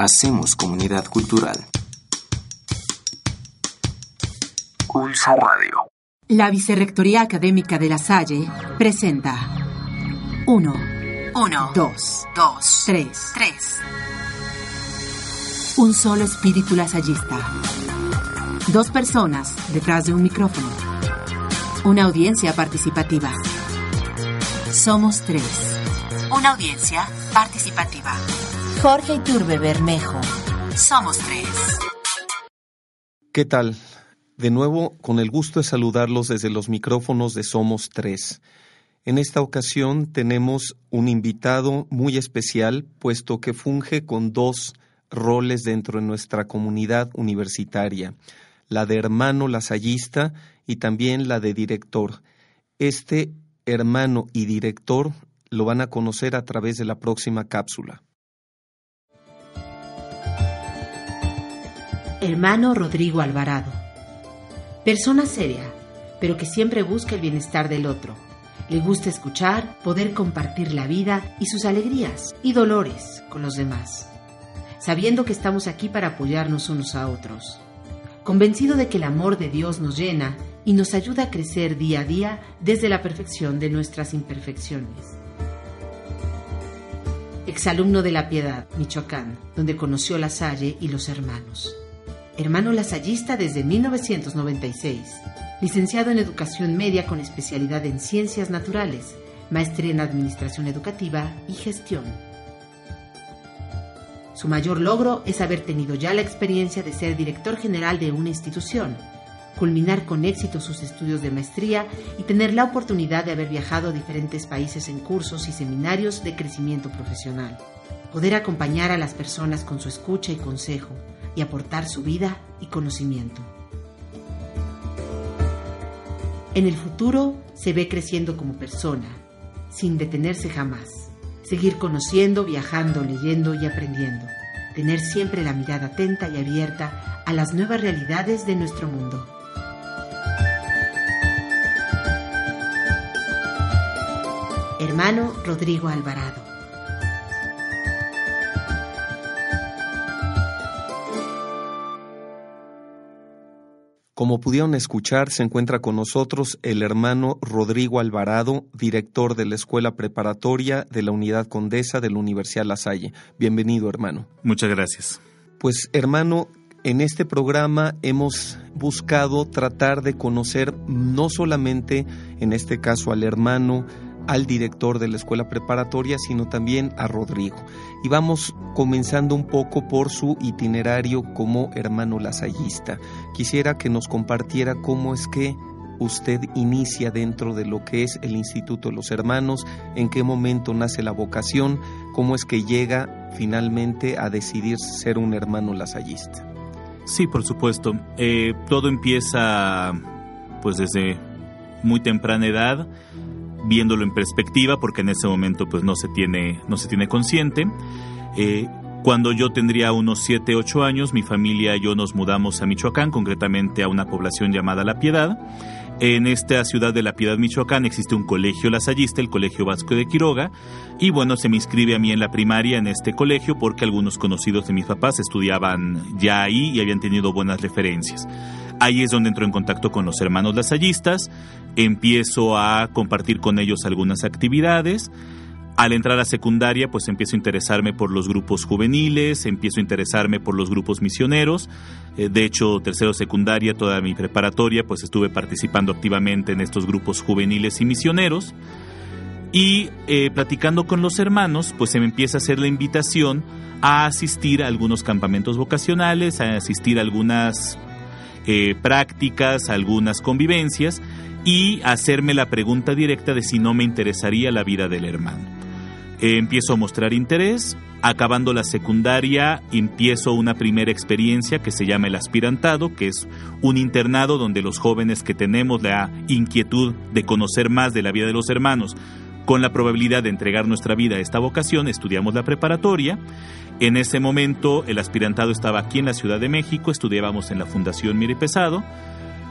Hacemos comunidad cultural. Pulso Radio. La Vicerrectoría Académica de La Salle presenta 1, 1, 2, 2, 3. 3. Un solo espíritu lasallista. Dos personas detrás de un micrófono. Una audiencia participativa. Somos tres. Una audiencia participativa. Jorge Iturbe Bermejo. Somos tres. ¿Qué tal? De nuevo, con el gusto de saludarlos desde los micrófonos de Somos Tres. En esta ocasión tenemos un invitado muy especial, puesto que funge con dos roles dentro de nuestra comunidad universitaria, la de hermano lasallista y también la de director. Este hermano y director lo van a conocer a través de la próxima cápsula. Hermano Rodrigo Alvarado. Persona seria, pero que siempre busca el bienestar del otro. Le gusta escuchar, poder compartir la vida y sus alegrías y dolores con los demás, sabiendo que estamos aquí para apoyarnos unos a otros. Convencido de que el amor de Dios nos llena y nos ayuda a crecer día a día desde la perfección de nuestras imperfecciones. Exalumno de La Piedad, Michoacán, donde conoció la Salle y los hermanos hermano lasallista desde 1996, licenciado en Educación Media con especialidad en Ciencias Naturales, maestría en Administración Educativa y Gestión. Su mayor logro es haber tenido ya la experiencia de ser director general de una institución, culminar con éxito sus estudios de maestría y tener la oportunidad de haber viajado a diferentes países en cursos y seminarios de crecimiento profesional. Poder acompañar a las personas con su escucha y consejo, y aportar su vida y conocimiento. En el futuro se ve creciendo como persona, sin detenerse jamás, seguir conociendo, viajando, leyendo y aprendiendo, tener siempre la mirada atenta y abierta a las nuevas realidades de nuestro mundo. Hermano Rodrigo Alvarado. Como pudieron escuchar, se encuentra con nosotros el hermano Rodrigo Alvarado, director de la Escuela Preparatoria de la Unidad Condesa de la Universidad La Salle. Bienvenido, hermano. Muchas gracias. Pues, hermano, en este programa hemos buscado tratar de conocer no solamente, en este caso, al hermano al director de la escuela preparatoria, sino también a Rodrigo. Y vamos comenzando un poco por su itinerario como hermano lasallista. Quisiera que nos compartiera cómo es que usted inicia dentro de lo que es el Instituto de los Hermanos, en qué momento nace la vocación, cómo es que llega finalmente a decidir ser un hermano lasallista. Sí, por supuesto. Eh, todo empieza pues desde muy temprana edad viéndolo en perspectiva, porque en ese momento pues no se tiene, no se tiene consciente. Eh, cuando yo tendría unos 7, 8 años, mi familia y yo nos mudamos a Michoacán, concretamente a una población llamada La Piedad. En esta ciudad de La Piedad, Michoacán, existe un colegio lasallista, el Colegio Vasco de Quiroga, y bueno, se me inscribe a mí en la primaria en este colegio porque algunos conocidos de mis papás estudiaban ya ahí y habían tenido buenas referencias. Ahí es donde entro en contacto con los hermanos lasallistas, empiezo a compartir con ellos algunas actividades. Al entrar a secundaria, pues empiezo a interesarme por los grupos juveniles, empiezo a interesarme por los grupos misioneros. Eh, de hecho, tercero secundaria, toda mi preparatoria, pues estuve participando activamente en estos grupos juveniles y misioneros. Y eh, platicando con los hermanos, pues se me empieza a hacer la invitación a asistir a algunos campamentos vocacionales, a asistir a algunas eh, prácticas, algunas convivencias y hacerme la pregunta directa de si no me interesaría la vida del hermano. Eh, empiezo a mostrar interés, Acabando la secundaria, empiezo una primera experiencia que se llama el aspirantado, que es un internado donde los jóvenes que tenemos la inquietud de conocer más de la vida de los hermanos, con la probabilidad de entregar nuestra vida a esta vocación, estudiamos la preparatoria. En ese momento el aspirantado estaba aquí en la Ciudad de México, estudiábamos en la Fundación Mire Pesado.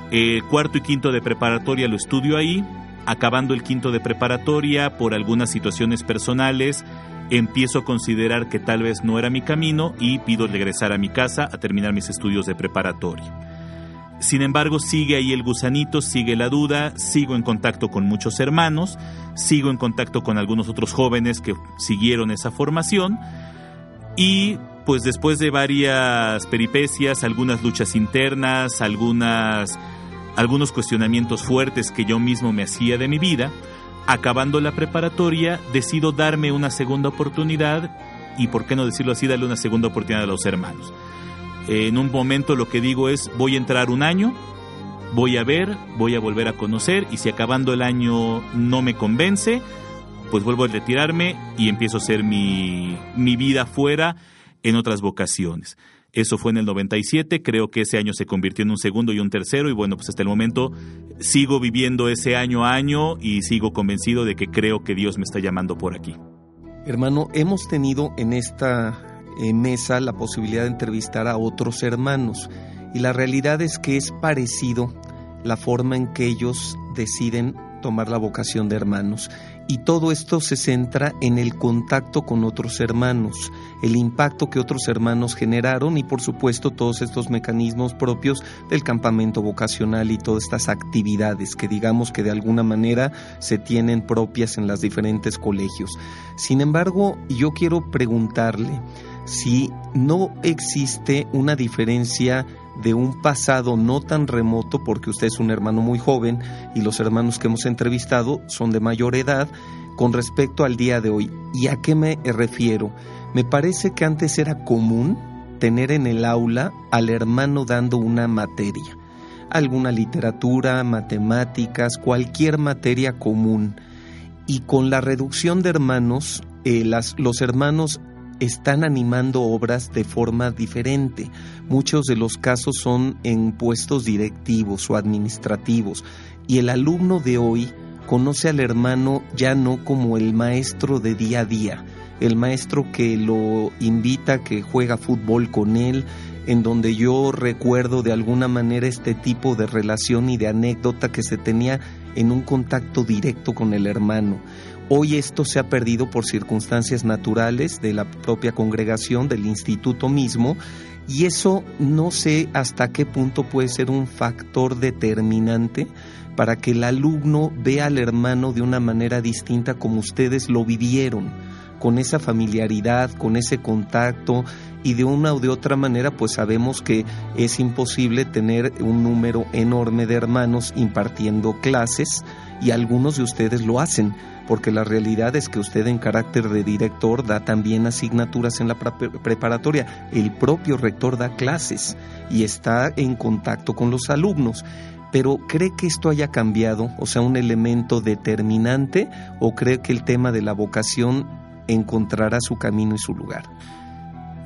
El cuarto y quinto de preparatoria lo estudio ahí. Acabando el quinto de preparatoria, por algunas situaciones personales, empiezo a considerar que tal vez no era mi camino y pido regresar a mi casa a terminar mis estudios de preparatoria. Sin embargo, sigue ahí el gusanito, sigue la duda, sigo en contacto con muchos hermanos, sigo en contacto con algunos otros jóvenes que siguieron esa formación y pues después de varias peripecias, algunas luchas internas, algunas algunos cuestionamientos fuertes que yo mismo me hacía de mi vida, acabando la preparatoria, decido darme una segunda oportunidad y, por qué no decirlo así, darle una segunda oportunidad a los hermanos. En un momento lo que digo es, voy a entrar un año, voy a ver, voy a volver a conocer y si acabando el año no me convence, pues vuelvo a retirarme y empiezo a hacer mi, mi vida fuera en otras vocaciones. Eso fue en el 97, creo que ese año se convirtió en un segundo y un tercero y bueno, pues hasta el momento sigo viviendo ese año a año y sigo convencido de que creo que Dios me está llamando por aquí. Hermano, hemos tenido en esta eh, mesa la posibilidad de entrevistar a otros hermanos y la realidad es que es parecido la forma en que ellos deciden tomar la vocación de hermanos y todo esto se centra en el contacto con otros hermanos, el impacto que otros hermanos generaron y por supuesto todos estos mecanismos propios del campamento vocacional y todas estas actividades que digamos que de alguna manera se tienen propias en los diferentes colegios. Sin embargo, yo quiero preguntarle si no existe una diferencia de un pasado no tan remoto, porque usted es un hermano muy joven y los hermanos que hemos entrevistado son de mayor edad, con respecto al día de hoy. ¿Y a qué me refiero? Me parece que antes era común tener en el aula al hermano dando una materia, alguna literatura, matemáticas, cualquier materia común. Y con la reducción de hermanos, eh, los hermanos están animando obras de forma diferente. Muchos de los casos son en puestos directivos o administrativos y el alumno de hoy conoce al hermano ya no como el maestro de día a día, el maestro que lo invita, que juega fútbol con él, en donde yo recuerdo de alguna manera este tipo de relación y de anécdota que se tenía en un contacto directo con el hermano. Hoy esto se ha perdido por circunstancias naturales de la propia congregación, del instituto mismo, y eso no sé hasta qué punto puede ser un factor determinante para que el alumno vea al hermano de una manera distinta como ustedes lo vivieron, con esa familiaridad, con ese contacto y de una o de otra manera pues sabemos que es imposible tener un número enorme de hermanos impartiendo clases y algunos de ustedes lo hacen porque la realidad es que usted en carácter de director da también asignaturas en la preparatoria. El propio rector da clases y está en contacto con los alumnos. Pero ¿cree que esto haya cambiado? O sea, un elemento determinante o cree que el tema de la vocación encontrará su camino y su lugar?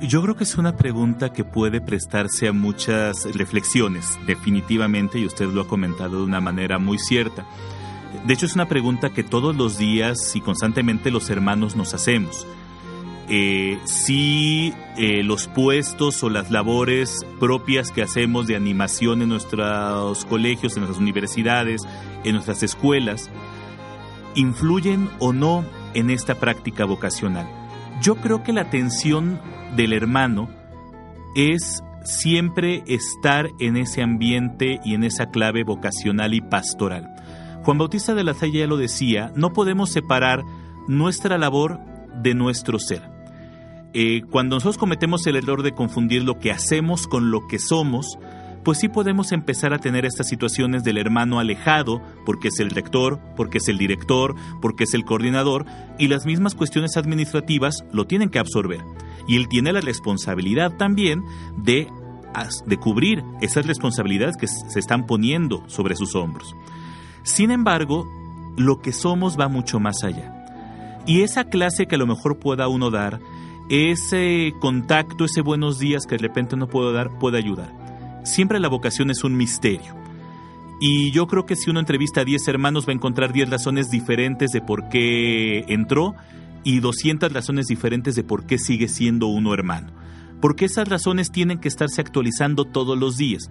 Yo creo que es una pregunta que puede prestarse a muchas reflexiones, definitivamente, y usted lo ha comentado de una manera muy cierta. De hecho, es una pregunta que todos los días y constantemente los hermanos nos hacemos. Eh, si eh, los puestos o las labores propias que hacemos de animación en nuestros colegios, en nuestras universidades, en nuestras escuelas, influyen o no en esta práctica vocacional. Yo creo que la atención del hermano es siempre estar en ese ambiente y en esa clave vocacional y pastoral. Juan Bautista de la Salle ya lo decía, no podemos separar nuestra labor de nuestro ser. Eh, cuando nosotros cometemos el error de confundir lo que hacemos con lo que somos, pues sí podemos empezar a tener estas situaciones del hermano alejado, porque es el rector, porque es el director, porque es el coordinador, y las mismas cuestiones administrativas lo tienen que absorber. Y él tiene la responsabilidad también de, de cubrir esas responsabilidades que se están poniendo sobre sus hombros. Sin embargo, lo que somos va mucho más allá. Y esa clase que a lo mejor pueda uno dar ese contacto, ese buenos días que de repente no puedo dar, puede ayudar. Siempre la vocación es un misterio. Y yo creo que si uno entrevista a 10 hermanos va a encontrar 10 razones diferentes de por qué entró y 200 razones diferentes de por qué sigue siendo uno hermano. Porque esas razones tienen que estarse actualizando todos los días.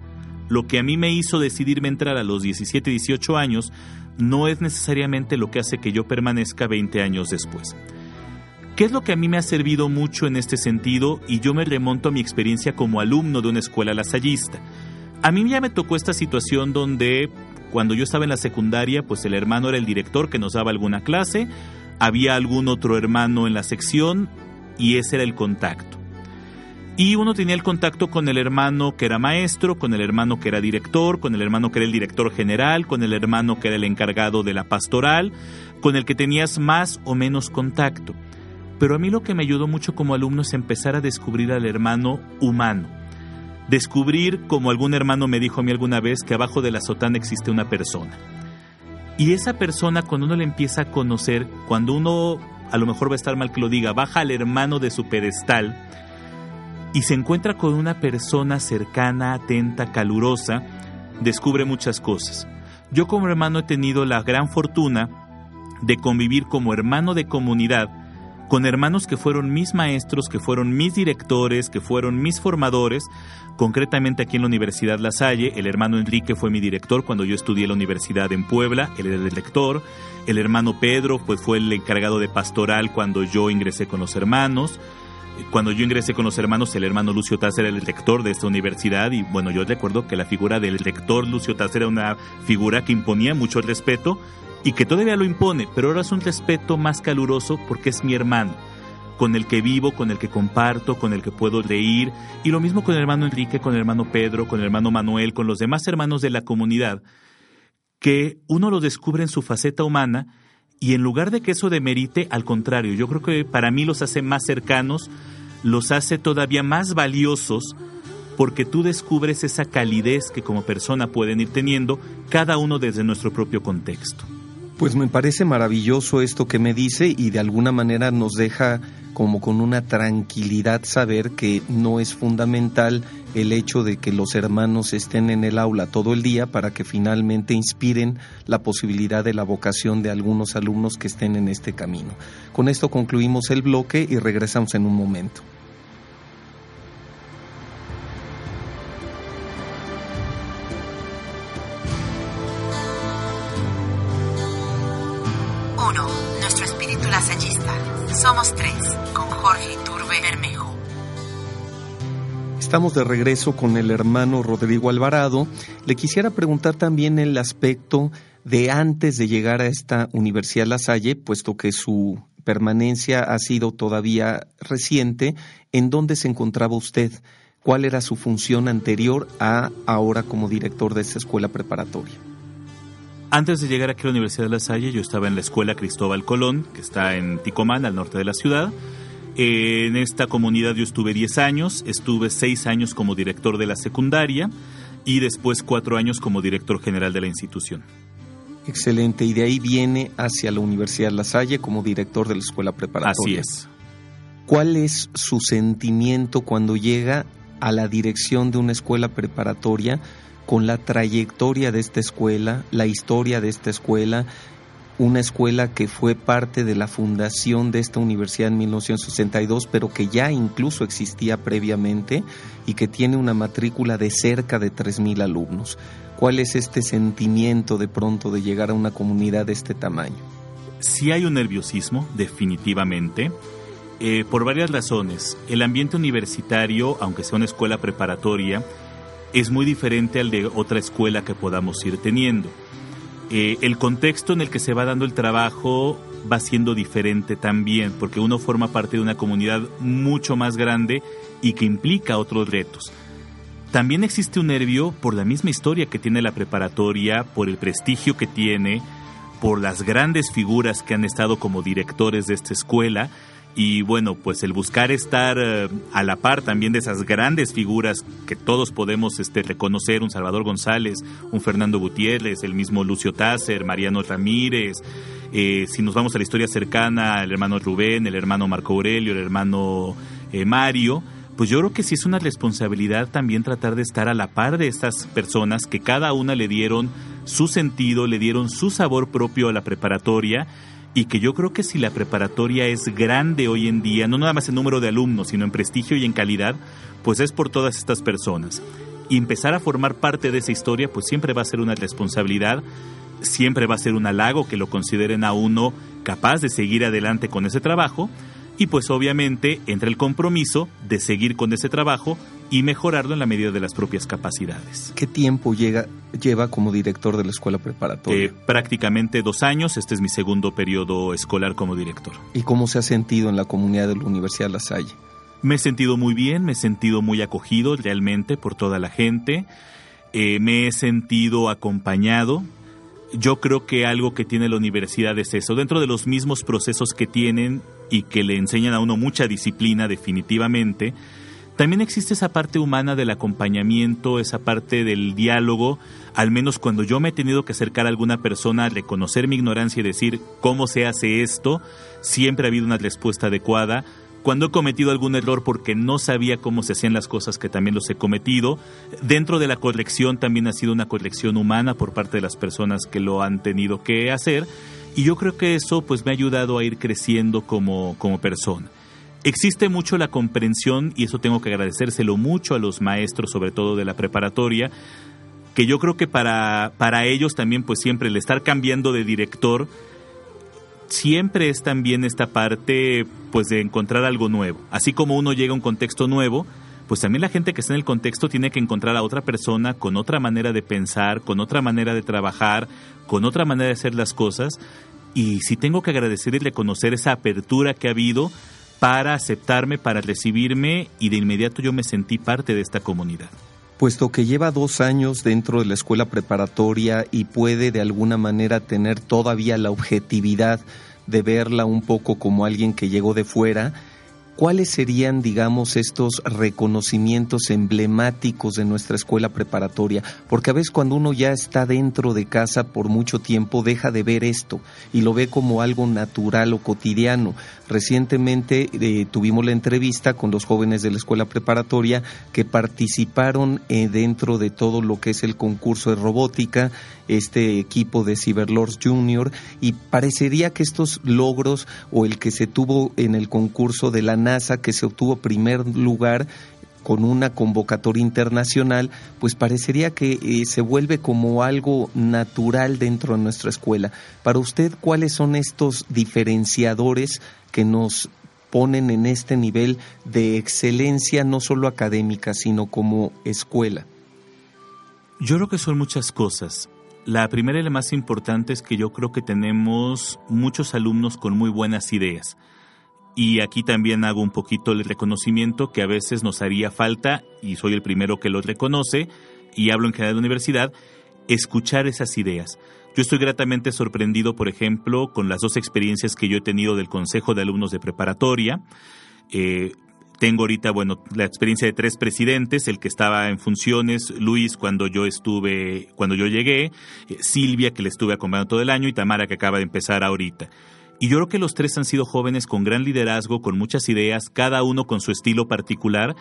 Lo que a mí me hizo decidirme entrar a los 17, 18 años no es necesariamente lo que hace que yo permanezca 20 años después. ¿Qué es lo que a mí me ha servido mucho en este sentido? Y yo me remonto a mi experiencia como alumno de una escuela lasallista. A mí ya me tocó esta situación donde cuando yo estaba en la secundaria, pues el hermano era el director que nos daba alguna clase, había algún otro hermano en la sección y ese era el contacto. Y uno tenía el contacto con el hermano que era maestro, con el hermano que era director, con el hermano que era el director general, con el hermano que era el encargado de la pastoral, con el que tenías más o menos contacto. Pero a mí lo que me ayudó mucho como alumno es empezar a descubrir al hermano humano. Descubrir, como algún hermano me dijo a mí alguna vez, que abajo de la sotana existe una persona. Y esa persona, cuando uno le empieza a conocer, cuando uno, a lo mejor va a estar mal que lo diga, baja al hermano de su pedestal y se encuentra con una persona cercana, atenta, calurosa, descubre muchas cosas. Yo como hermano he tenido la gran fortuna de convivir como hermano de comunidad con hermanos que fueron mis maestros, que fueron mis directores, que fueron mis formadores, concretamente aquí en la Universidad La Salle, el hermano Enrique fue mi director cuando yo estudié en la universidad en Puebla, él era el director, el hermano Pedro pues fue el encargado de pastoral cuando yo ingresé con los hermanos, cuando yo ingresé con los hermanos, el hermano Lucio Taz era el rector de esta universidad y bueno, yo recuerdo que la figura del rector Lucio Taz era una figura que imponía mucho respeto y que todavía lo impone, pero ahora es un respeto más caluroso porque es mi hermano, con el que vivo, con el que comparto, con el que puedo reír, y lo mismo con el hermano Enrique, con el hermano Pedro, con el hermano Manuel, con los demás hermanos de la comunidad, que uno lo descubre en su faceta humana y en lugar de que eso demerite, al contrario, yo creo que para mí los hace más cercanos, los hace todavía más valiosos, porque tú descubres esa calidez que como persona pueden ir teniendo cada uno desde nuestro propio contexto. Pues me parece maravilloso esto que me dice y de alguna manera nos deja como con una tranquilidad saber que no es fundamental el hecho de que los hermanos estén en el aula todo el día para que finalmente inspiren la posibilidad de la vocación de algunos alumnos que estén en este camino. Con esto concluimos el bloque y regresamos en un momento. Estamos de regreso con el hermano Rodrigo Alvarado. Le quisiera preguntar también el aspecto de antes de llegar a esta Universidad La Salle, puesto que su permanencia ha sido todavía reciente, ¿en dónde se encontraba usted? ¿Cuál era su función anterior a ahora como director de esta escuela preparatoria? Antes de llegar aquí a la Universidad de La Salle, yo estaba en la Escuela Cristóbal Colón, que está en Ticomán, al norte de la ciudad. En esta comunidad yo estuve 10 años, estuve 6 años como director de la secundaria y después 4 años como director general de la institución. Excelente, y de ahí viene hacia la Universidad La Salle como director de la escuela preparatoria. Así es. ¿Cuál es su sentimiento cuando llega a la dirección de una escuela preparatoria con la trayectoria de esta escuela, la historia de esta escuela, una escuela que fue parte de la fundación de esta universidad en 1962, pero que ya incluso existía previamente y que tiene una matrícula de cerca de 3.000 alumnos. ¿Cuál es este sentimiento de pronto de llegar a una comunidad de este tamaño? Sí hay un nerviosismo, definitivamente, eh, por varias razones. El ambiente universitario, aunque sea una escuela preparatoria, es muy diferente al de otra escuela que podamos ir teniendo. Eh, el contexto en el que se va dando el trabajo va siendo diferente también, porque uno forma parte de una comunidad mucho más grande y que implica otros retos. También existe un nervio por la misma historia que tiene la preparatoria, por el prestigio que tiene, por las grandes figuras que han estado como directores de esta escuela, y bueno, pues el buscar estar eh, a la par también de esas grandes figuras que todos podemos este, reconocer, un Salvador González, un Fernando Gutiérrez, el mismo Lucio Tácer, Mariano Ramírez, eh, si nos vamos a la historia cercana, el hermano Rubén, el hermano Marco Aurelio, el hermano eh, Mario, pues yo creo que sí es una responsabilidad también tratar de estar a la par de estas personas que cada una le dieron su sentido, le dieron su sabor propio a la preparatoria y que yo creo que si la preparatoria es grande hoy en día, no nada más en número de alumnos, sino en prestigio y en calidad, pues es por todas estas personas. Y empezar a formar parte de esa historia, pues siempre va a ser una responsabilidad, siempre va a ser un halago que lo consideren a uno capaz de seguir adelante con ese trabajo, y pues obviamente entra el compromiso de seguir con ese trabajo y mejorarlo en la medida de las propias capacidades. ¿Qué tiempo llega, lleva como director de la escuela preparatoria? Eh, prácticamente dos años, este es mi segundo periodo escolar como director. ¿Y cómo se ha sentido en la comunidad de la Universidad La Salle? Me he sentido muy bien, me he sentido muy acogido realmente por toda la gente, eh, me he sentido acompañado, yo creo que algo que tiene la universidad es eso. Dentro de los mismos procesos que tienen y que le enseñan a uno mucha disciplina definitivamente, también existe esa parte humana del acompañamiento, esa parte del diálogo, al menos cuando yo me he tenido que acercar a alguna persona reconocer mi ignorancia y decir cómo se hace esto, siempre ha habido una respuesta adecuada cuando he cometido algún error porque no sabía cómo se hacían las cosas, que también los he cometido. Dentro de la corrección también ha sido una corrección humana por parte de las personas que lo han tenido que hacer. Y yo creo que eso pues me ha ayudado a ir creciendo como, como persona. Existe mucho la comprensión, y eso tengo que agradecérselo mucho a los maestros, sobre todo de la preparatoria, que yo creo que para, para ellos también pues siempre el estar cambiando de director, siempre es también esta parte pues de encontrar algo nuevo. Así como uno llega a un contexto nuevo, pues también la gente que está en el contexto tiene que encontrar a otra persona con otra manera de pensar, con otra manera de trabajar, con otra manera de hacer las cosas. Y sí tengo que agradecer y reconocer esa apertura que ha habido para aceptarme, para recibirme y de inmediato yo me sentí parte de esta comunidad puesto que lleva dos años dentro de la escuela preparatoria y puede de alguna manera tener todavía la objetividad de verla un poco como alguien que llegó de fuera, ¿cuáles serían, digamos, estos reconocimientos emblemáticos de nuestra escuela preparatoria? Porque a veces cuando uno ya está dentro de casa por mucho tiempo deja de ver esto y lo ve como algo natural o cotidiano. Recientemente eh, tuvimos la entrevista con los jóvenes de la escuela preparatoria que participaron eh, dentro de todo lo que es el concurso de robótica, este equipo de Cyberlords Junior, y parecería que estos logros o el que se tuvo en el concurso de la NASA, que se obtuvo primer lugar, con una convocatoria internacional, pues parecería que eh, se vuelve como algo natural dentro de nuestra escuela. Para usted, ¿cuáles son estos diferenciadores que nos ponen en este nivel de excelencia, no solo académica, sino como escuela? Yo creo que son muchas cosas. La primera y la más importante es que yo creo que tenemos muchos alumnos con muy buenas ideas. Y aquí también hago un poquito el reconocimiento que a veces nos haría falta, y soy el primero que lo reconoce, y hablo en general de la universidad, escuchar esas ideas. Yo estoy gratamente sorprendido, por ejemplo, con las dos experiencias que yo he tenido del Consejo de Alumnos de Preparatoria. Eh, tengo ahorita, bueno, la experiencia de tres presidentes, el que estaba en funciones, Luis cuando yo estuve, cuando yo llegué, eh, Silvia que le estuve acompañando todo el año y Tamara que acaba de empezar ahorita. Y yo creo que los tres han sido jóvenes con gran liderazgo, con muchas ideas, cada uno con su estilo particular,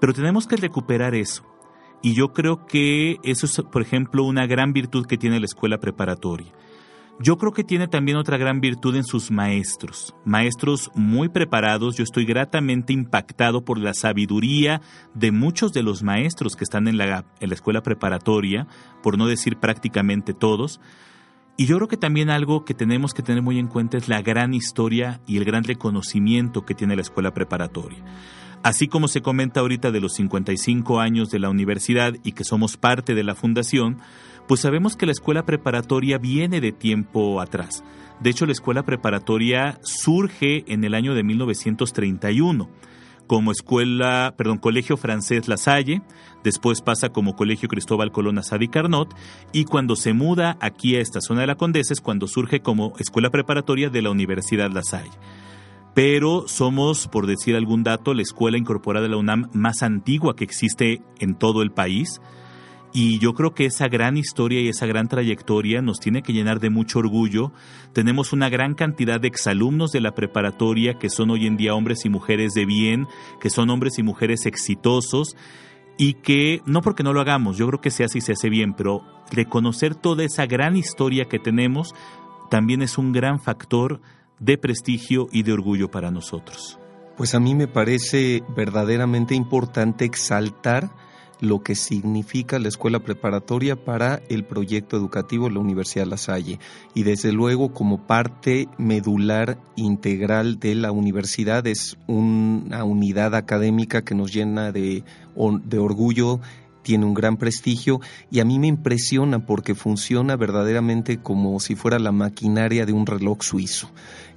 pero tenemos que recuperar eso. Y yo creo que eso es, por ejemplo, una gran virtud que tiene la escuela preparatoria. Yo creo que tiene también otra gran virtud en sus maestros, maestros muy preparados. Yo estoy gratamente impactado por la sabiduría de muchos de los maestros que están en la, escuela preparatoria, por no decir prácticamente todos. Y yo creo que también algo que tenemos que tener muy en cuenta es la gran historia y el gran reconocimiento que tiene la escuela preparatoria. Así como se comenta ahorita de los 55 años de la universidad y que somos parte de la fundación, pues sabemos que la escuela preparatoria viene de tiempo atrás. De hecho, la escuela preparatoria surge en el año de 1931 como escuela, perdón, Colegio Francés La Salle, después pasa como Colegio Cristóbal Colón Asadi Carnot y cuando se muda aquí a esta zona de la Condesa es cuando surge como escuela preparatoria de la Universidad La Salle. Pero somos, por decir algún dato, la escuela incorporada de la UNAM más antigua que existe en todo el país Y yo creo que esa gran historia y esa gran trayectoria nos tiene que llenar de mucho orgullo. Tenemos una gran cantidad de exalumnos de la preparatoria que son hoy en día hombres y mujeres de bien, que son hombres y mujeres exitosos y que no porque no lo hagamos, yo creo que se hace y se hace bien, pero reconocer toda esa gran historia que tenemos también es un gran factor de prestigio y de orgullo para nosotros. Pues a mí me parece verdaderamente importante exaltar lo que significa la escuela preparatoria para el proyecto educativo de la Universidad La Salle y desde luego como parte medular integral de la universidad es una unidad académica que nos llena de, orgullo tiene un gran prestigio y a mí me impresiona porque funciona verdaderamente como si fuera la maquinaria de un reloj suizo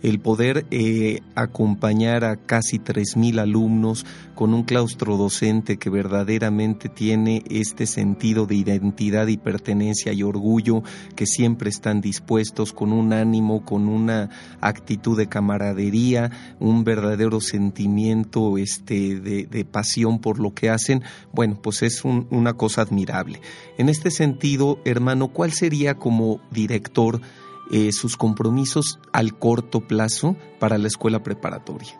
el poder eh, acompañar a casi 3.000 alumnos con un claustro docente que verdaderamente tiene este sentido de identidad y pertenencia y orgullo, que siempre están dispuestos con un ánimo, con una actitud de camaradería, un verdadero sentimiento este, de, pasión por lo que hacen, bueno, pues es una cosa admirable. En este sentido, hermano, ¿cuál sería como director eh, sus compromisos al corto plazo para la escuela preparatoria?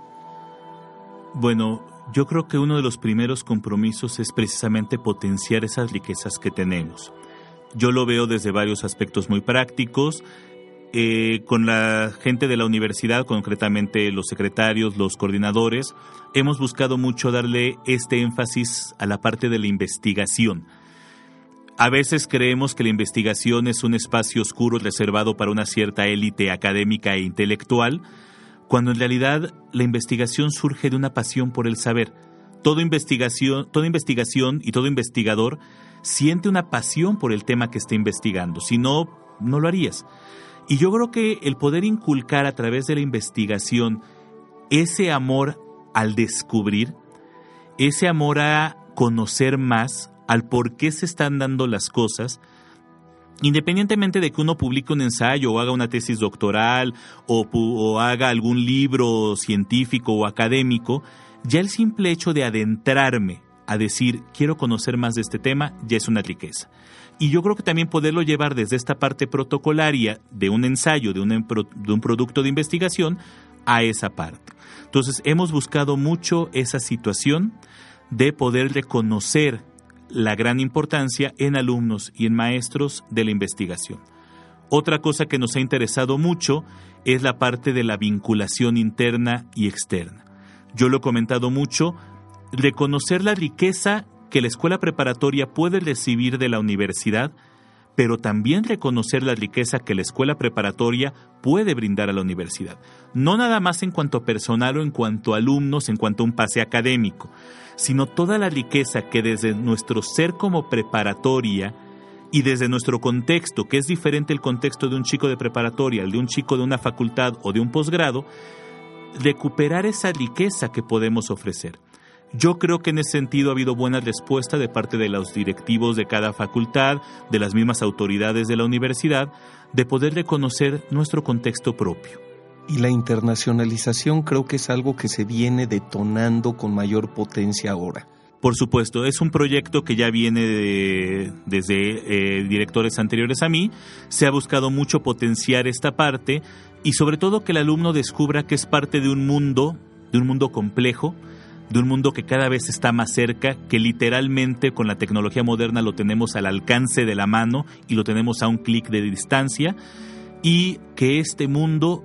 Bueno, yo creo que uno de los primeros compromisos es precisamente potenciar esas riquezas que tenemos. Yo lo veo desde varios aspectos muy prácticos. Eh, con la gente de la universidad, concretamente los secretarios, los coordinadores, hemos buscado mucho darle este énfasis a la parte de la investigación a veces creemos que la investigación es un espacio oscuro reservado para una cierta élite académica e intelectual, cuando en realidad la investigación surge de una pasión por el saber. Toda investigación, toda investigación y todo investigador siente una pasión por el tema que está investigando, si no, no lo harías. Y yo creo que el poder inculcar a través de la investigación ese amor al descubrir, ese amor a conocer más, al por qué se están dando las cosas, independientemente de que uno publique un ensayo o haga una tesis doctoral o, haga algún libro científico o académico, ya el simple hecho de adentrarme a decir quiero conocer más de este tema ya es una riqueza. Y yo creo que también poderlo llevar desde esta parte protocolaria de un ensayo, de un, de un producto de investigación, a esa parte. Entonces hemos buscado mucho esa situación de poder reconocer la gran importancia en alumnos y en maestros de la investigación. Otra cosa que nos ha interesado mucho es la parte de la vinculación interna y externa. Yo lo he comentado mucho, reconocer la riqueza que la escuela preparatoria puede recibir de la universidad, pero también reconocer la riqueza que la escuela preparatoria puede brindar a la universidad. No nada más en cuanto personal o en cuanto a alumnos, en cuanto a un pase académico, sino toda la riqueza que desde nuestro ser como preparatoria y desde nuestro contexto, que es diferente el contexto de un chico de preparatoria al de un chico de una facultad o de un posgrado, recuperar esa riqueza que podemos ofrecer. Yo creo que en ese sentido ha habido buena respuesta de parte de los directivos de cada facultad, de las mismas autoridades de la universidad, de poder reconocer nuestro contexto propio. Y la internacionalización creo que es algo que se viene detonando con mayor potencia ahora. Por supuesto, es un proyecto que ya viene desde eh, directores anteriores a mí. Se ha buscado mucho potenciar esta parte y sobre todo que el alumno descubra que es parte de un mundo, de un mundo complejo, de un mundo que cada vez está más cerca, que literalmente con la tecnología moderna lo tenemos al alcance de la mano y lo tenemos a un clic de distancia y que este mundo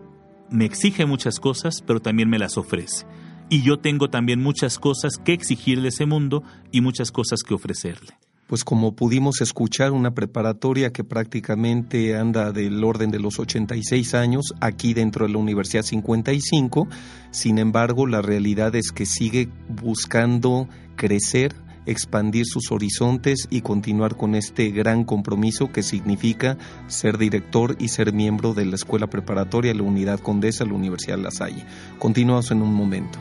me exige muchas cosas, pero también me las ofrece. Y yo tengo también muchas cosas que exigirle a ese mundo y muchas cosas que ofrecerle. Pues como pudimos escuchar, una preparatoria que prácticamente anda del orden de los 86 años, aquí dentro de la Universidad 55, sin embargo la realidad es que sigue buscando crecer, expandir sus horizontes y continuar con este gran compromiso que significa ser director y ser miembro de la Escuela Preparatoria, la Unidad Condesa, la Universidad La Salle. Continuamos en un momento.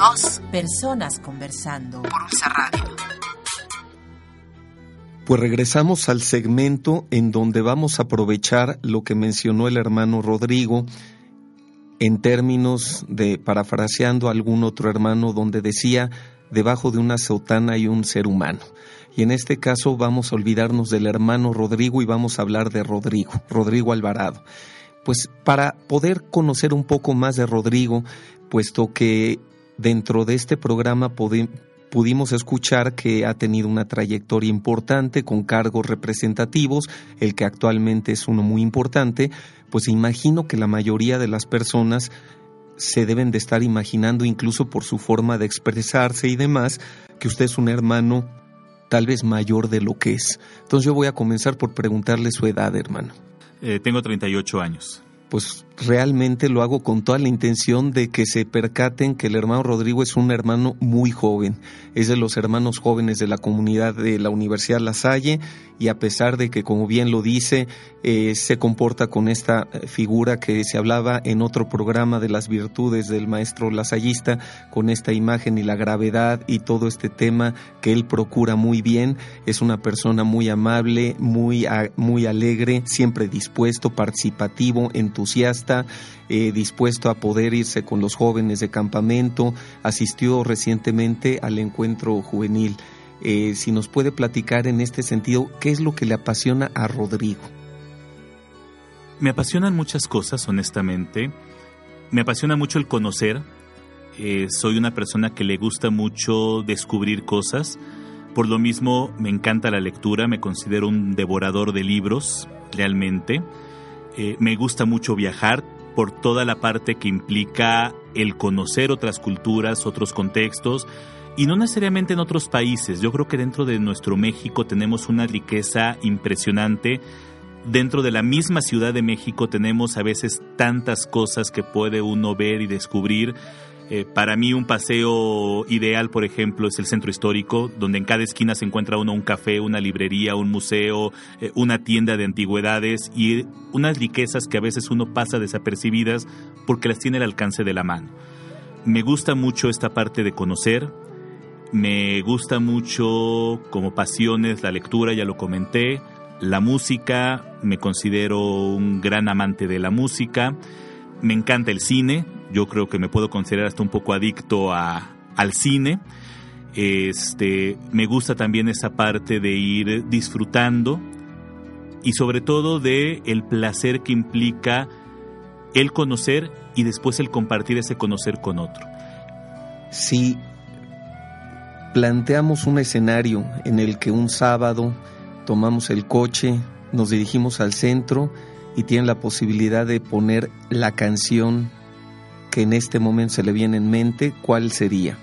Dos personas conversando por un Radio. Pues regresamos al segmento en donde vamos a aprovechar lo que mencionó el hermano Rodrigo en términos de parafraseando a algún otro hermano donde decía debajo de una sotana hay un ser humano. Y en este caso vamos a olvidarnos del hermano Rodrigo y vamos a hablar de Rodrigo, Rodrigo Alvarado. Pues para poder conocer un poco más de Rodrigo, puesto que dentro de este programa pudimos escuchar que ha tenido una trayectoria importante con cargos representativos, el que actualmente es uno muy importante, pues imagino que la mayoría de las personas se deben de estar imaginando, incluso por su forma de expresarse y demás, que usted es un hermano tal vez mayor de lo que es. Entonces yo voy a comenzar por preguntarle su edad, hermano. Eh, tengo 38 años pues realmente lo hago con toda la intención de que se percaten que el hermano Rodrigo es un hermano muy joven, es de los hermanos jóvenes de la comunidad de la Universidad La Salle y a pesar de que, como bien lo dice, eh, se comporta con esta eh, figura que se hablaba en otro programa de las virtudes del maestro lasallista, con esta imagen y la gravedad y todo este tema que él procura muy bien, es una persona muy amable, muy, muy alegre, siempre dispuesto, participativo, entusiasta, eh, dispuesto a poder irse con los jóvenes de campamento, asistió recientemente al encuentro juvenil. Eh, si nos puede platicar en este sentido, ¿qué es lo que le apasiona a Rodrigo? Me apasionan muchas cosas, honestamente. Me apasiona mucho el conocer. Eh, soy una persona que le gusta mucho descubrir cosas. Por lo mismo, me encanta la lectura, me considero un devorador de libros, realmente. Me gusta mucho viajar, por toda la parte que implica el conocer otras culturas, otros contextos, y no necesariamente en otros países. Yo creo que dentro de nuestro México tenemos una riqueza impresionante. Dentro de la misma Ciudad de México tenemos a veces tantas cosas que puede uno ver y descubrir eh, para mí un paseo ideal, por ejemplo, es el centro histórico, donde en cada esquina se encuentra uno un café, una librería, un museo, eh, una tienda de antigüedades y unas riquezas que a veces uno pasa desapercibidas porque las tiene al alcance de la mano. Me gusta mucho esta parte de conocer, me gusta mucho como pasiones la lectura, ya lo comenté, la música, me considero un gran amante de la música, me encanta el cine, yo creo que me puedo considerar hasta un poco adicto a, al cine. Este, me gusta también esa parte de ir disfrutando y sobre todo de el placer que implica el conocer y después el compartir ese conocer con otro. Si planteamos un escenario en el que un sábado tomamos el coche, nos dirigimos al centro y tienen la posibilidad de poner la canción que en este momento se le viene en mente, ¿cuál sería?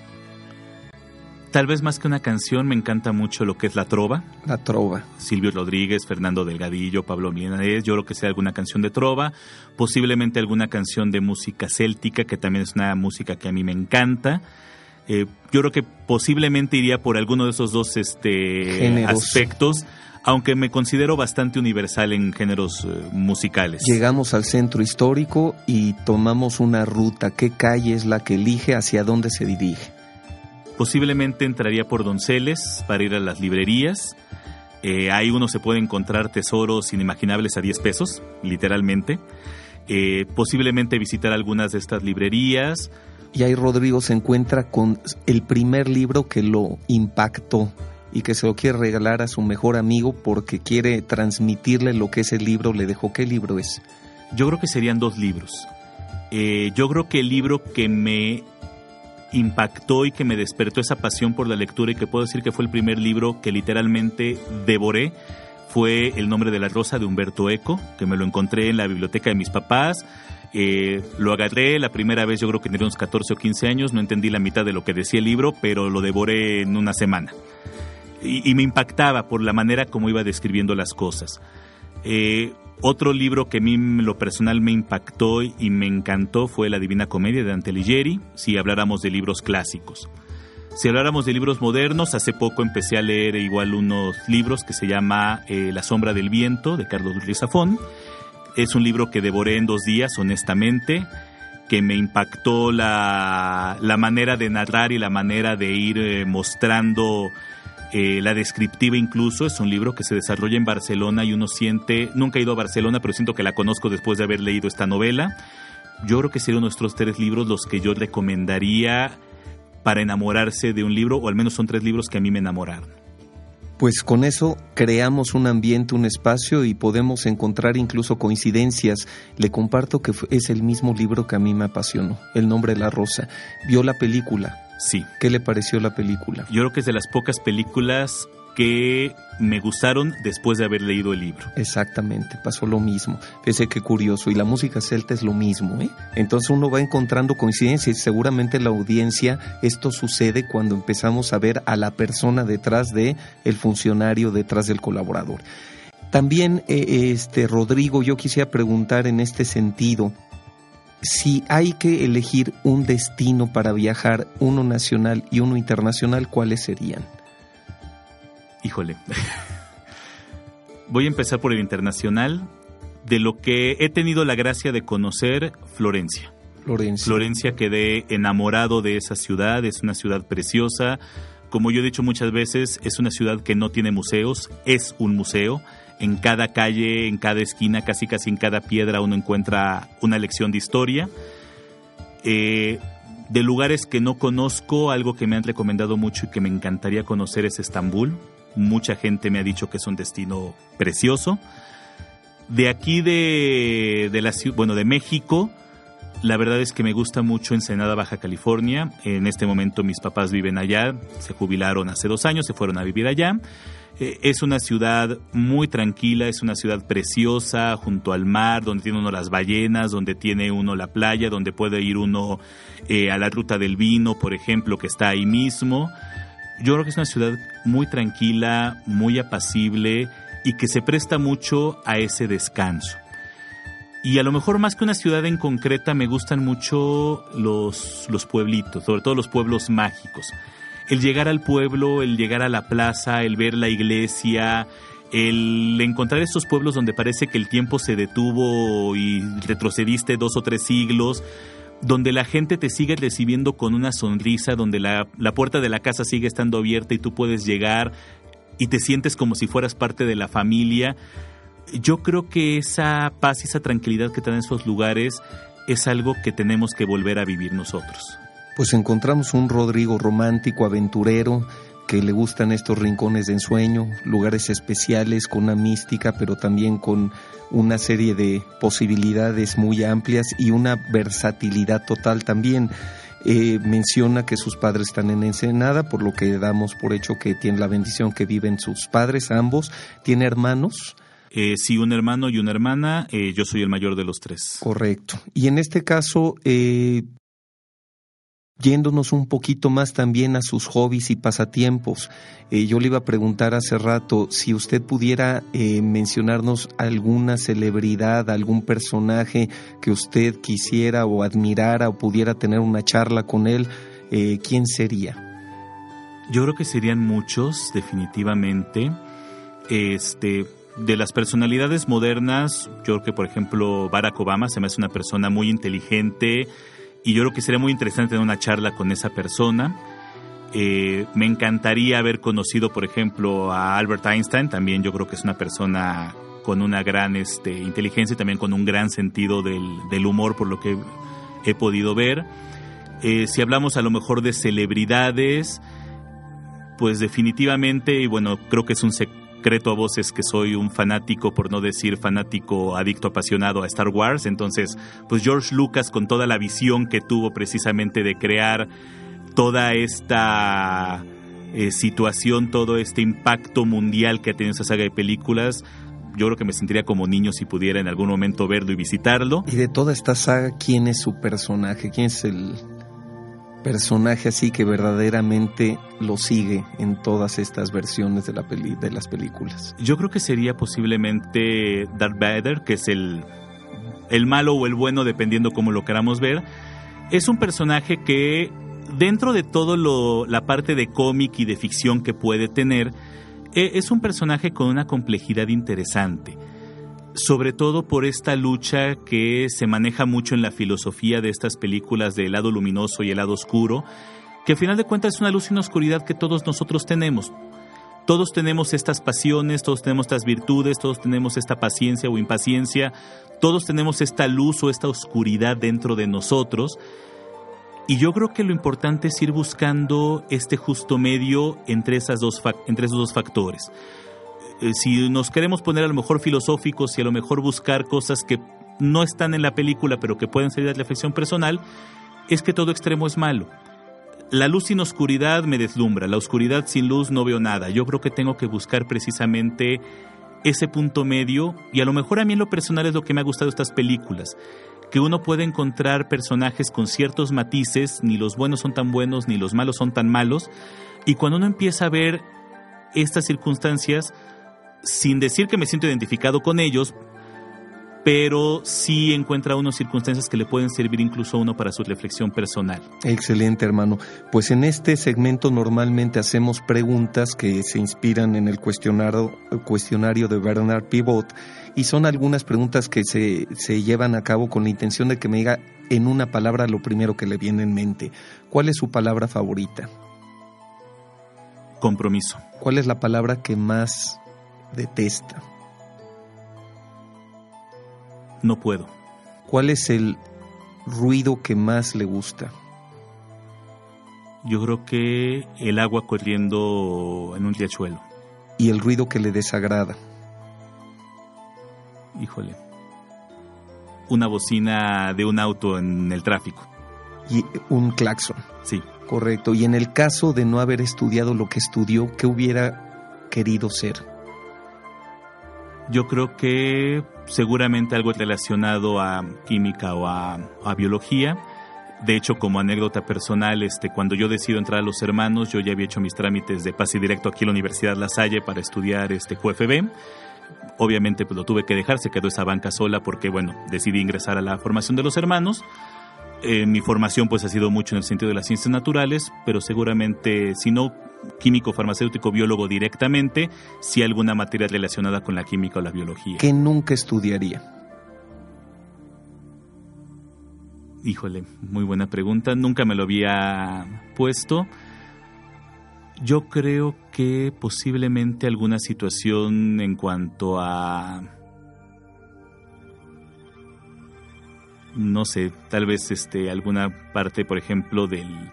Tal vez más que una canción, me encanta mucho lo que es la trova. La trova. Silvio Rodríguez, Fernando Delgadillo, Pablo Milanés, yo lo que sea alguna canción de trova, posiblemente alguna canción de música céltica, que también es una música que a mí me encanta. Eh, yo creo que posiblemente iría por alguno de esos dos este, aspectos aunque me considero bastante universal en géneros eh, musicales. Llegamos al centro histórico y tomamos una ruta. ¿Qué calle es la que elige? ¿Hacia dónde se dirige? Posiblemente entraría por Donceles para ir a las librerías. Eh, ahí uno se puede encontrar tesoros inimaginables a 10 pesos, literalmente. Eh, posiblemente visitar algunas de estas librerías. Y ahí Rodrigo se encuentra con el primer libro que lo impactó y que se lo quiere regalar a su mejor amigo porque quiere transmitirle lo que ese libro le dejó. ¿Qué libro es? Yo creo que serían dos libros. Eh, yo creo que el libro que me impactó y que me despertó esa pasión por la lectura y que puedo decir que fue el primer libro que literalmente devoré fue El nombre de la rosa de Humberto Eco, que me lo encontré en la biblioteca de mis papás. Eh, lo agarré la primera vez, yo creo que tenía unos 14 o 15 años, no entendí la mitad de lo que decía el libro, pero lo devoré en una semana y, me impactaba por la manera como iba describiendo las cosas. Eh, otro libro que a mí lo personal me impactó y me encantó fue La Divina Comedia de Dante Alighieri, si habláramos de libros clásicos. Si habláramos de libros modernos, hace poco empecé a leer igual unos libros que se llama eh, La sombra del viento de Carlos Ruiz Zafón. Es un libro que devoré en dos días, honestamente, que me impactó la, manera de narrar y la manera de ir eh, mostrando eh, la descriptiva incluso es un libro que se desarrolla en Barcelona y uno siente, nunca he ido a Barcelona, pero siento que la conozco después de haber leído esta novela. Yo creo que serían nuestros tres libros los que yo recomendaría para enamorarse de un libro, o al menos son tres libros que a mí me enamoraron. Pues con eso creamos un ambiente, un espacio y podemos encontrar incluso coincidencias. Le comparto que es el mismo libro que a mí me apasionó, El nombre de la rosa. Vio la película. Sí. ¿Qué le pareció la película? Yo creo que es de las pocas películas que me gustaron después de haber leído el libro. Exactamente, pasó lo mismo. Fíjese qué curioso. Y la música celta es lo mismo. ¿eh? Entonces uno va encontrando coincidencias y seguramente la audiencia esto sucede cuando empezamos a ver a la persona detrás de el funcionario, detrás del colaborador. También, eh, este Rodrigo, yo quisiera preguntar en este sentido, si hay que elegir un destino para viajar, uno nacional y uno internacional, ¿cuáles serían? Híjole. Voy a empezar por el internacional, de lo que he tenido la gracia de conocer, Florencia. Florencia. Florencia quedé enamorado de esa ciudad, es una ciudad preciosa. Como yo he dicho muchas veces, es una ciudad que no tiene museos, es un museo. En cada calle, en cada esquina, casi casi en cada piedra uno encuentra una lección de historia. Eh, de lugares que no conozco, algo que me han recomendado mucho y que me encantaría conocer es Estambul. Mucha gente me ha dicho que es un destino precioso. De aquí de, de la bueno, de México, la verdad es que me gusta mucho Ensenada, Baja California. En este momento mis papás viven allá, se jubilaron hace dos años, se fueron a vivir allá. Eh, es una ciudad muy tranquila, es una ciudad preciosa, junto al mar, donde tiene uno las ballenas, donde tiene uno la playa, donde puede ir uno eh, a la ruta del vino, por ejemplo, que está ahí mismo yo creo que es una ciudad muy tranquila, muy apacible y que se presta mucho a ese descanso. Y a lo mejor más que una ciudad en concreta me gustan mucho los, los pueblitos, sobre todo los pueblos mágicos. El llegar al pueblo, el llegar a la plaza, el ver la iglesia, el encontrar estos pueblos donde parece que el tiempo se detuvo y retrocediste dos o tres siglos, donde la gente te sigue recibiendo con una sonrisa, donde la, puerta de la casa sigue estando abierta y tú puedes llegar y te sientes como si fueras parte de la familia. Yo creo que esa paz y esa tranquilidad que dan esos lugares es algo que tenemos que volver a vivir nosotros. Pues encontramos un Rodrigo romántico, aventurero, que le gustan estos rincones de ensueño, lugares especiales con una mística, pero también con una serie de posibilidades muy amplias y una versatilidad total también. Eh, menciona que sus padres están en Ensenada, por lo que damos por hecho que tiene la bendición que viven sus padres, ambos. ¿Tiene hermanos? Eh, sí, un hermano y una hermana. Eh, yo soy el mayor de los tres. Correcto. Y en este caso, eh, yéndonos un poquito más también a sus hobbies y pasatiempos. Eh, yo le iba a preguntar hace rato si usted pudiera eh, mencionarnos alguna celebridad, algún personaje que usted quisiera o admirara o pudiera tener una charla con él, eh, ¿quién sería? Yo creo que serían muchos, definitivamente. Este, de las personalidades modernas, yo creo que por ejemplo Barack Obama se me hace una persona muy inteligente, y yo creo que sería muy interesante tener una charla con esa persona. Eh, me encantaría haber conocido, por ejemplo, a Albert Einstein, también yo creo que es una persona con una gran este, inteligencia y también con un gran sentido del, humor, por lo que he podido ver. Eh, si hablamos a lo mejor de celebridades, pues definitivamente, y bueno, creo que es un sector secreto a voces que soy un fanático, por no decir fanático, adicto, apasionado a Star Wars. Entonces, pues George Lucas con toda la visión que tuvo precisamente de crear toda esta eh, situación, todo este impacto mundial que ha tenido esa saga de películas, yo creo que me sentiría como niño si pudiera en algún momento verlo y visitarlo. Y de toda esta saga, ¿quién es su personaje? ¿Quién es el personaje así que verdaderamente lo sigue en todas estas versiones de, la peli, de las películas? Yo creo que sería posiblemente Darth Vader, que es el, el malo o el bueno, dependiendo cómo lo queramos ver. Es un personaje que, dentro de todo lo, la parte de cómic y de ficción que puede tener, e, es un personaje con una complejidad interesante sobre todo por esta lucha que se maneja mucho en la filosofía de estas películas del lado luminoso y el lado oscuro, que al final de cuentas es una luz y una oscuridad que todos nosotros tenemos. todos tenemos estas pasiones, todos tenemos estas virtudes, todos tenemos esta paciencia o impaciencia, todos tenemos esta luz o esta oscuridad dentro de nosotros. Y yo creo que lo importante es ir buscando este justo medio entre, esas dos, entre esos dos factores. Eh, si nos queremos poner a lo mejor filosóficos y a lo mejor buscar cosas que no están en la película pero que pueden salir de la reflexión personal, es que todo extremo es malo la luz sin oscuridad me deslumbra, la oscuridad sin luz no veo nada. Yo creo que tengo que buscar precisamente ese punto medio y a lo mejor a mí en lo personal es lo que me ha gustado estas películas, que uno puede encontrar personajes con ciertos matices, ni los buenos son tan buenos ni los malos son tan malos, y cuando uno empieza a ver estas circunstancias, sin decir que me siento identificado con ellos, pero sí encuentra unas circunstancias que le pueden servir incluso a uno para su reflexión personal. Excelente, hermano. Pues en este segmento normalmente hacemos preguntas que se inspiran en el cuestionario, cuestionario de Bernard Pivot y son algunas preguntas que se, se llevan a cabo con la intención de que me diga en una palabra lo primero que le viene en mente. ¿Cuál es su palabra favorita? Compromiso. ¿Cuál es la palabra que más detesta? no puedo. ¿Cuál es el ruido que más le gusta? Yo creo que el agua corriendo en un riachuelo. ¿Y el ruido que le desagrada? Híjole. Una bocina de un auto en el tráfico. Y un claxon. Sí. Correcto. Y en el caso de no haber estudiado lo que estudió, ¿qué hubiera querido ser? Yo creo que seguramente algo relacionado a química o a, biología. De hecho, como anécdota personal, este, cuando yo decido entrar a los hermanos, yo ya había hecho mis trámites de pase directo aquí en la Universidad La Salle para estudiar este QFB. Obviamente, pues lo tuve que dejar, se quedó esa banca sola porque, bueno, decidí ingresar a la formación de los hermanos. Eh, mi formación, pues, ha sido mucho en el sentido de las ciencias naturales, pero seguramente, si no químico, farmacéutico, biólogo directamente, si alguna materia relacionada con la química o la biología. ¿Qué nunca estudiaría? Híjole, muy buena pregunta. Nunca me lo había puesto. Yo creo que posiblemente alguna situación en cuanto a no sé, tal vez este alguna parte, por ejemplo, del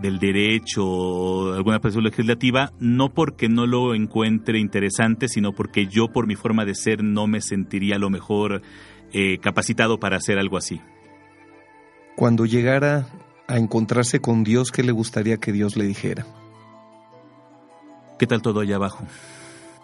del derecho o alguna persona legislativa, no porque no lo encuentre interesante, sino porque yo por mi forma de ser no me sentiría a lo mejor eh, capacitado para hacer algo así. Cuando llegara a encontrarse con Dios, ¿qué le gustaría que Dios le dijera? ¿Qué tal todo allá abajo?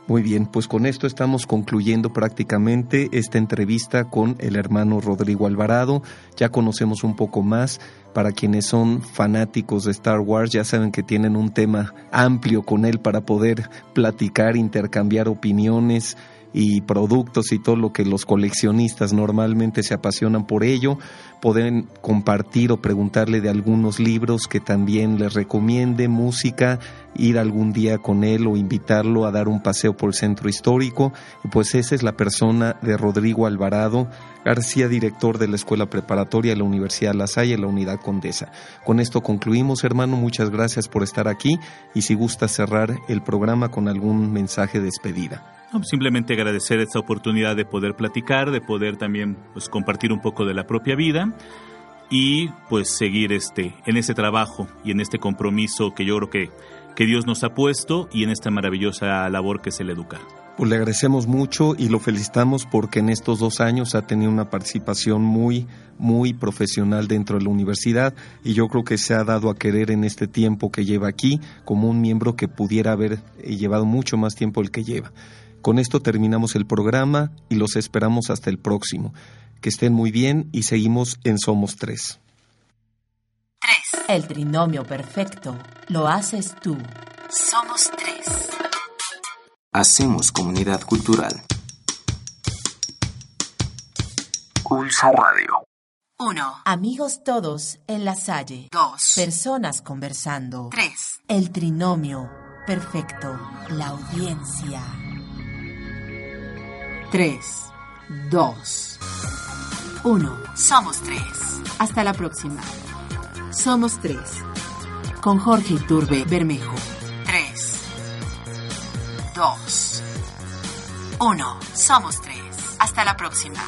Muy bien, pues con esto estamos concluyendo prácticamente esta entrevista con el hermano Rodrigo Alvarado. Ya conocemos un poco más. Para quienes son fanáticos de Star Wars, ya saben que tienen un tema amplio con él para poder platicar, intercambiar opiniones y productos y todo lo que los coleccionistas normalmente se apasionan por ello. Pueden compartir o preguntarle de algunos libros que también les recomiende, música, ir algún día con él o invitarlo a dar un paseo por el centro histórico. Pues esa es la persona de Rodrigo Alvarado García, director de la Escuela Preparatoria de la Universidad La Salle, la Unidad Condesa. Con esto concluimos, hermano. Muchas gracias por estar aquí y si gusta cerrar el programa con algún mensaje de despedida. Simplemente agradecer esta oportunidad de poder platicar, de poder también pues, compartir un poco de la propia vida y pues seguir este, en ese trabajo y en este compromiso que yo creo que, que Dios nos ha puesto y en esta maravillosa labor que es el educar. Pues le agradecemos mucho y lo felicitamos porque en estos dos años ha tenido una participación muy, muy profesional dentro de la universidad y yo creo que se ha dado a querer en este tiempo que lleva aquí como un miembro que pudiera haber llevado mucho más tiempo el que lleva. Con esto terminamos el programa y los esperamos hasta el próximo. Que estén muy bien y seguimos en Somos Tres. Tres. El trinomio perfecto lo haces tú. Somos tres. Hacemos comunidad cultural. Pulsa Radio. 1. Amigos todos en la Salle. 2. Personas conversando. 3. El trinomio perfecto. La audiencia. 3, 2, 1. Somos tres. Hasta la próxima. Somos tres. Con Jorge Iturbe Bermejo. 3, dos, uno. Somos tres. Hasta la próxima.